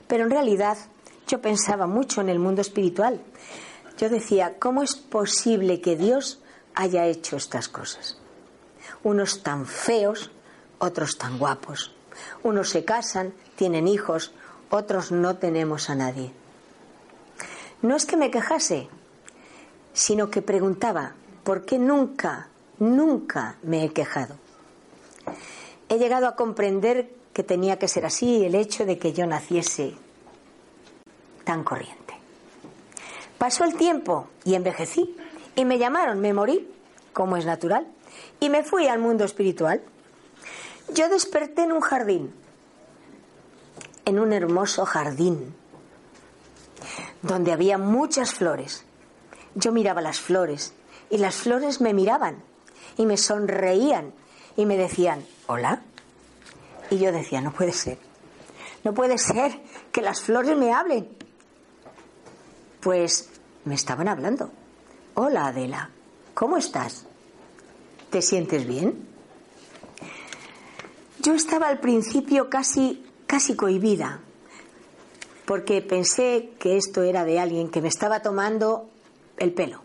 Pero en realidad yo pensaba mucho en el mundo espiritual yo decía, ¿cómo es posible que Dios haya hecho estas cosas? Unos tan feos, otros tan guapos. Unos se casan, tienen hijos, otros no tenemos a nadie. No es que me quejase, sino que preguntaba, ¿por qué nunca, nunca me he quejado? He llegado a comprender que tenía que ser así el hecho de que yo naciese tan corriente. Pasó el tiempo y envejecí y me llamaron, me morí, como es natural, y me fui al mundo espiritual. Yo desperté en un jardín, en un hermoso jardín, donde había muchas flores. Yo miraba las flores y las flores me miraban y me sonreían y me decían, hola. Y yo decía, no puede ser, no puede ser que las flores me hablen. Pues me estaban hablando. Hola Adela, ¿cómo estás? ¿Te sientes bien? Yo estaba al principio casi, casi cohibida, porque pensé que esto era de alguien que me estaba tomando el pelo,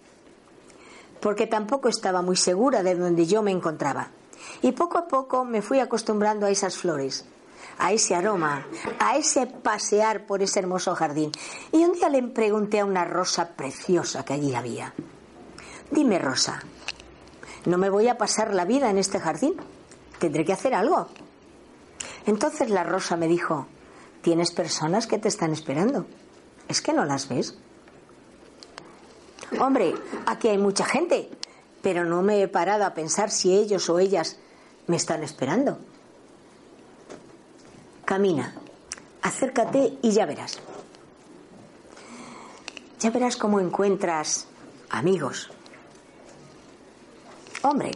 porque tampoco estaba muy segura de donde yo me encontraba. Y poco a poco me fui acostumbrando a esas flores, a ese aroma, a ese pasear por ese hermoso jardín. Y un día le pregunté a una rosa preciosa que allí había, dime Rosa, ¿no me voy a pasar la vida en este jardín? Tendré que hacer algo. Entonces la rosa me dijo, tienes personas que te están esperando. ¿Es que no las ves? Hombre, aquí hay mucha gente, pero no me he parado a pensar si ellos o ellas me están esperando. Camina, acércate y ya verás. Ya verás cómo encuentras amigos. Hombre,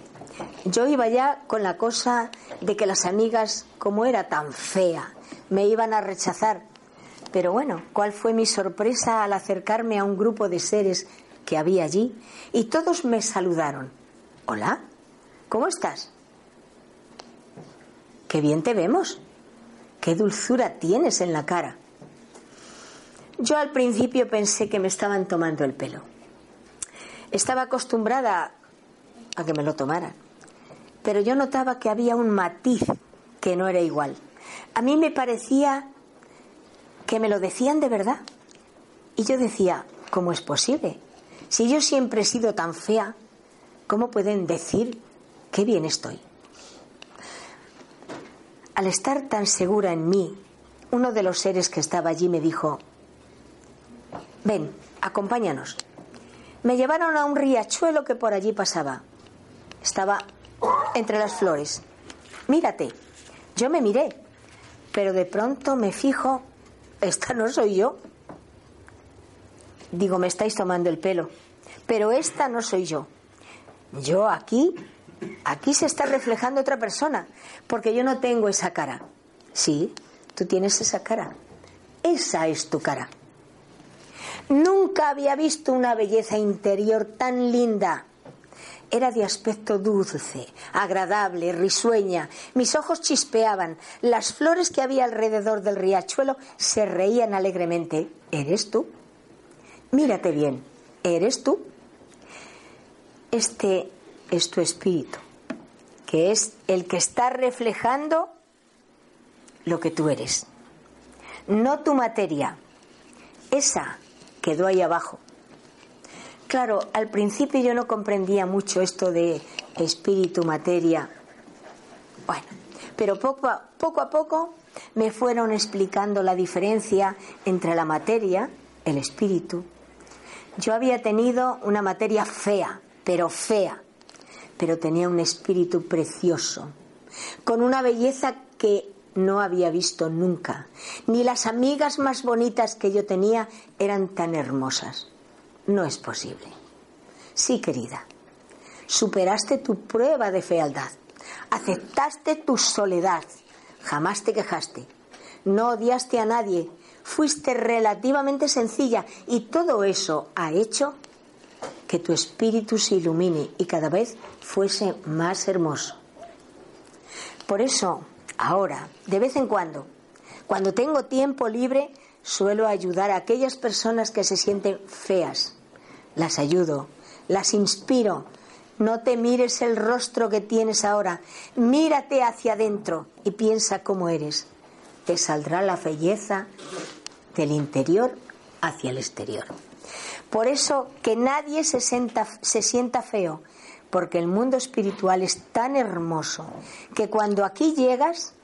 yo iba ya con la cosa de que las amigas, como era tan fea, me iban a rechazar. Pero bueno, ¿cuál fue mi sorpresa al acercarme a un grupo de seres que había allí? Y todos me saludaron. Hola, ¿cómo estás? Qué bien te vemos. Qué dulzura tienes en la cara. Yo al principio pensé que me estaban tomando el pelo. Estaba acostumbrada a que me lo tomaran. Pero yo notaba que había un matiz que no era igual. A mí me parecía que me lo decían de verdad. Y yo decía, ¿cómo es posible? Si yo siempre he sido tan fea, ¿cómo pueden decir qué bien estoy? Al estar tan segura en mí, uno de los seres que estaba allí me dijo, ven, acompáñanos. Me llevaron a un riachuelo que por allí pasaba. Estaba entre las flores. Mírate. Yo me miré, pero de pronto me fijo, esta no soy yo. Digo, me estáis tomando el pelo, pero esta no soy yo. Yo aquí Aquí se está reflejando otra persona, porque yo no tengo esa cara. Sí, tú tienes esa cara. Esa es tu cara. Nunca había visto una belleza interior tan linda. Era de aspecto dulce, agradable, risueña. Mis ojos chispeaban. Las flores que había alrededor del riachuelo se reían alegremente. ¿Eres tú? Mírate bien. ¿Eres tú? Este es tu espíritu, que es el que está reflejando lo que tú eres, no tu materia. Esa quedó ahí abajo. Claro, al principio yo no comprendía mucho esto de espíritu, materia. Bueno, pero poco a, poco a poco me fueron explicando la diferencia entre la materia, el espíritu. Yo había tenido una materia fea, pero fea, pero tenía un espíritu precioso, con una belleza que no había visto nunca. Ni las amigas más bonitas que yo tenía eran tan hermosas. No es posible. Sí, querida, superaste tu prueba de fealdad, aceptaste tu soledad, jamás te quejaste, no odiaste a nadie, fuiste relativamente sencilla y todo eso ha hecho que tu espíritu se ilumine y cada vez fuese más hermoso. Por eso, ahora, de vez en cuando, cuando tengo tiempo libre, suelo ayudar a aquellas personas que se sienten feas. Las ayudo, las inspiro. No te mires el rostro que tienes ahora, mírate hacia adentro y piensa cómo eres. Te saldrá la belleza del interior hacia el exterior. Por eso que nadie se, sienta feo, porque el mundo espiritual es tan hermoso que cuando aquí llegas,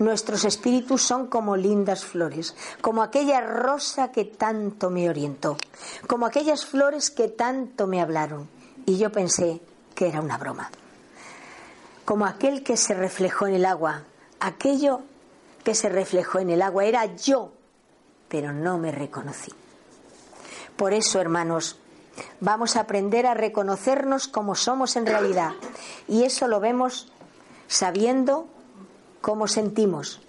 nuestros espíritus son como lindas flores, como aquella rosa que tanto me orientó, como aquellas flores que tanto me hablaron. Y yo pensé que era una broma. Como aquel que se reflejó en el agua, aquello que se reflejó en el agua era yo, pero no me reconocí. Por eso, hermanos, vamos a aprender a reconocernos como somos en realidad. Y eso lo vemos sabiendo cómo sentimos,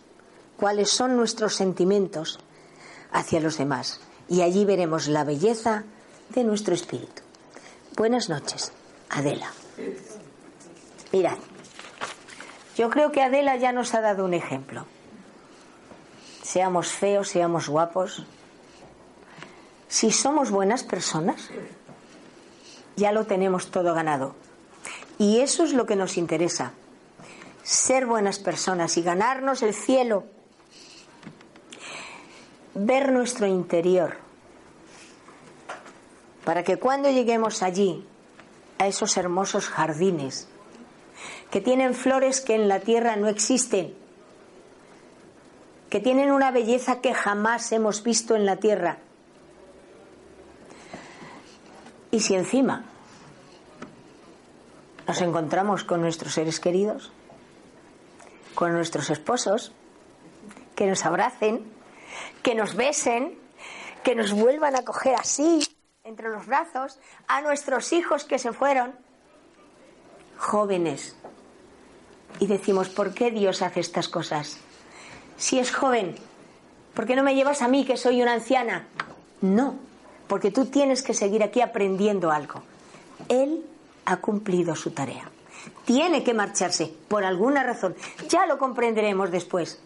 cuáles son nuestros sentimientos hacia los demás. Y allí veremos la belleza de nuestro espíritu. Buenas noches, Adela. Mirad, yo creo que Adela ya nos ha dado un ejemplo. Seamos feos, seamos guapos, si somos buenas personas, ya lo tenemos todo ganado. Y eso es lo que nos interesa. Ser buenas personas y ganarnos el cielo. Ver nuestro interior. Para que cuando lleguemos allí, a esos hermosos jardines, que tienen flores que en la tierra no existen, que tienen una belleza que jamás hemos visto en la tierra, y si encima nos encontramos con nuestros seres queridos, con nuestros esposos, que nos abracen, que nos besen, que nos vuelvan a coger así, entre los brazos, a nuestros hijos que se fueron, jóvenes. Y decimos, ¿por qué Dios hace estas cosas? Si es joven, ¿por qué no me llevas a mí que soy una anciana? No, porque tú tienes que seguir aquí aprendiendo algo. Él ha cumplido su tarea. Tiene que marcharse, por alguna razón. Ya lo comprenderemos después.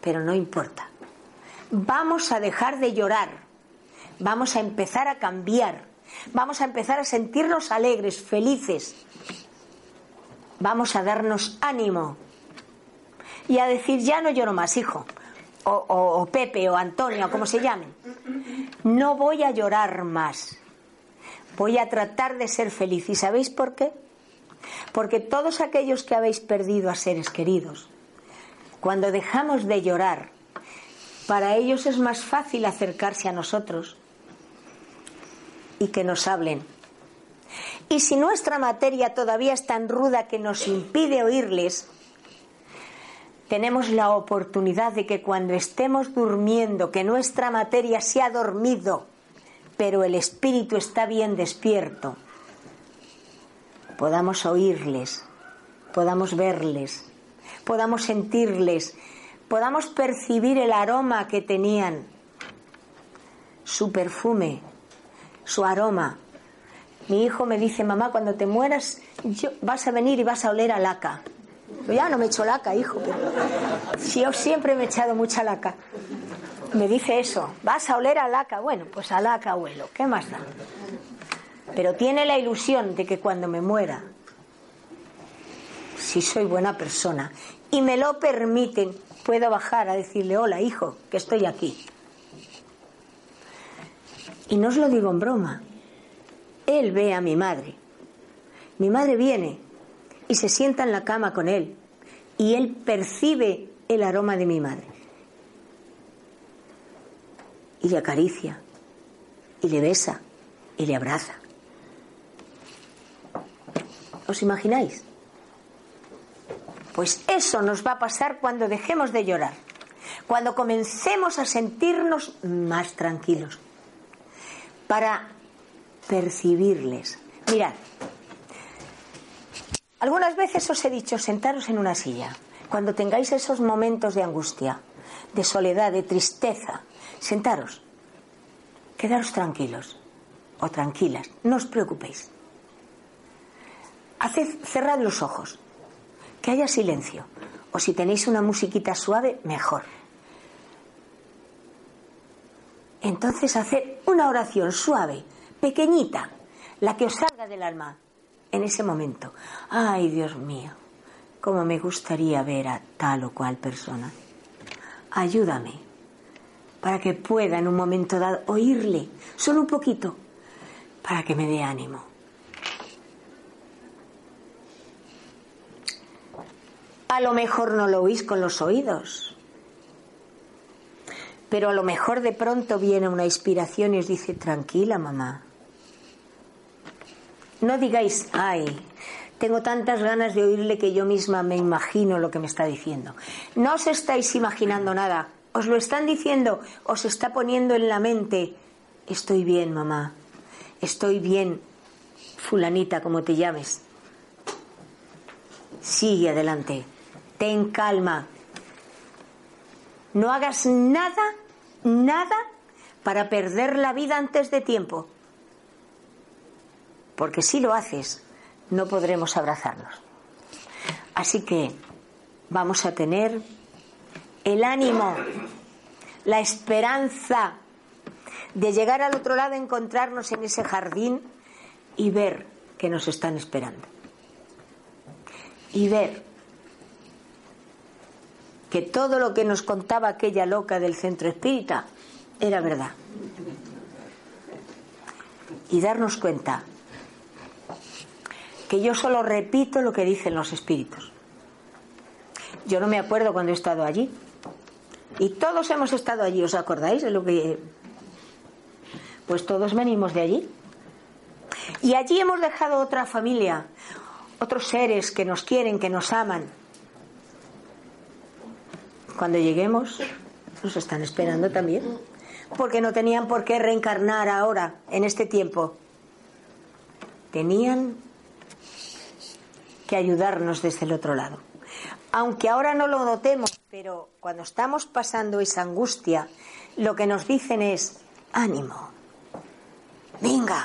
Pero no importa. Vamos a dejar de llorar. Vamos a empezar a cambiar. Vamos a empezar a sentirnos alegres, felices. Vamos a darnos ánimo. Y a decir, ya no lloro más, hijo. O, o Pepe o Antonio, como se llamen. No voy a llorar más. Voy a tratar de ser feliz. ¿Y sabéis por qué? Porque todos aquellos que habéis perdido a seres queridos, cuando dejamos de llorar, para ellos es más fácil acercarse a nosotros y que nos hablen. Y si nuestra materia todavía es tan ruda que nos impide oírles, tenemos la oportunidad de que cuando estemos durmiendo, que nuestra materia se ha dormido, pero el espíritu está bien despierto, podamos oírles, podamos verles, podamos sentirles, podamos percibir el aroma que tenían, su perfume, su aroma. Mi hijo me dice, mamá, cuando te mueras vas a venir y vas a oler a laca. Yo ya no me echo laca, hijo, pero yo siempre me he echado mucha laca. Me dice eso, vas a oler a laca. Bueno, pues a laca huelo, ¿qué más da? Pero tiene la ilusión de que cuando me muera, si soy buena persona y me lo permiten, puedo bajar a decirle, hola hijo, que estoy aquí. Y no os lo digo en broma. Él ve a mi madre. Mi madre viene y se sienta en la cama con él. Y él percibe el aroma de mi madre. Y le acaricia. Y le besa. Y le abraza. ¿Os imagináis? Pues eso nos va a pasar cuando dejemos de llorar, cuando comencemos a sentirnos más tranquilos, para percibirles. Mirad, algunas veces os he dicho sentaros en una silla, cuando tengáis esos momentos de angustia, de soledad, de tristeza, sentaros, quedaros tranquilos o tranquilas, no os preocupéis. Haced, cerrad los ojos, que haya silencio. O si tenéis una musiquita suave, mejor. Entonces haced una oración suave, pequeñita, la que os salga del alma en ese momento. Ay, Dios mío, cómo me gustaría ver a tal o cual persona. Ayúdame para que pueda en un momento dado oírle, solo un poquito, para que me dé ánimo. A lo mejor no lo oís con los oídos, pero a lo mejor de pronto viene una inspiración y os dice, tranquila mamá. No digáis, ay, tengo tantas ganas de oírle que yo misma me imagino lo que me está diciendo. No os estáis imaginando nada, os lo están diciendo, os está poniendo en la mente, estoy bien mamá, estoy bien, fulanita como te llames. Sigue adelante ten calma. No hagas nada, nada para perder la vida antes de tiempo. Porque si lo haces, no podremos abrazarnos. Así que vamos a tener el ánimo, la esperanza de llegar al otro lado, encontrarnos en ese jardín y ver que nos están esperando. Y ver que todo lo que nos contaba aquella loca del centro espírita era verdad. Y darnos cuenta que yo solo repito lo que dicen los espíritus. Yo no me acuerdo cuando he estado allí. Y todos hemos estado allí, ¿os acordáis de lo que... Pues todos venimos de allí. Y allí hemos dejado otra familia, otros seres que nos quieren, que nos aman, cuando lleguemos, nos están esperando también. Porque no tenían por qué reencarnar ahora, en este tiempo. Tenían que ayudarnos desde el otro lado. Aunque ahora no lo notemos, pero cuando estamos pasando esa angustia, lo que nos dicen es, ánimo, venga,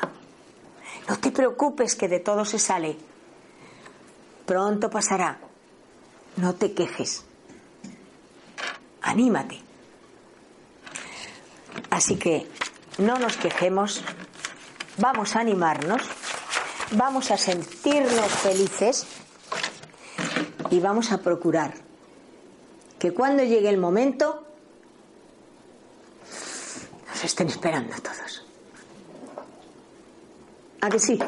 no te preocupes que de todo se sale. Pronto pasará. No te quejes. Anímate. Así que no nos quejemos, vamos a animarnos, vamos a sentirnos felices y vamos a procurar que cuando llegue el momento nos estén esperando todos. ¿A que sí?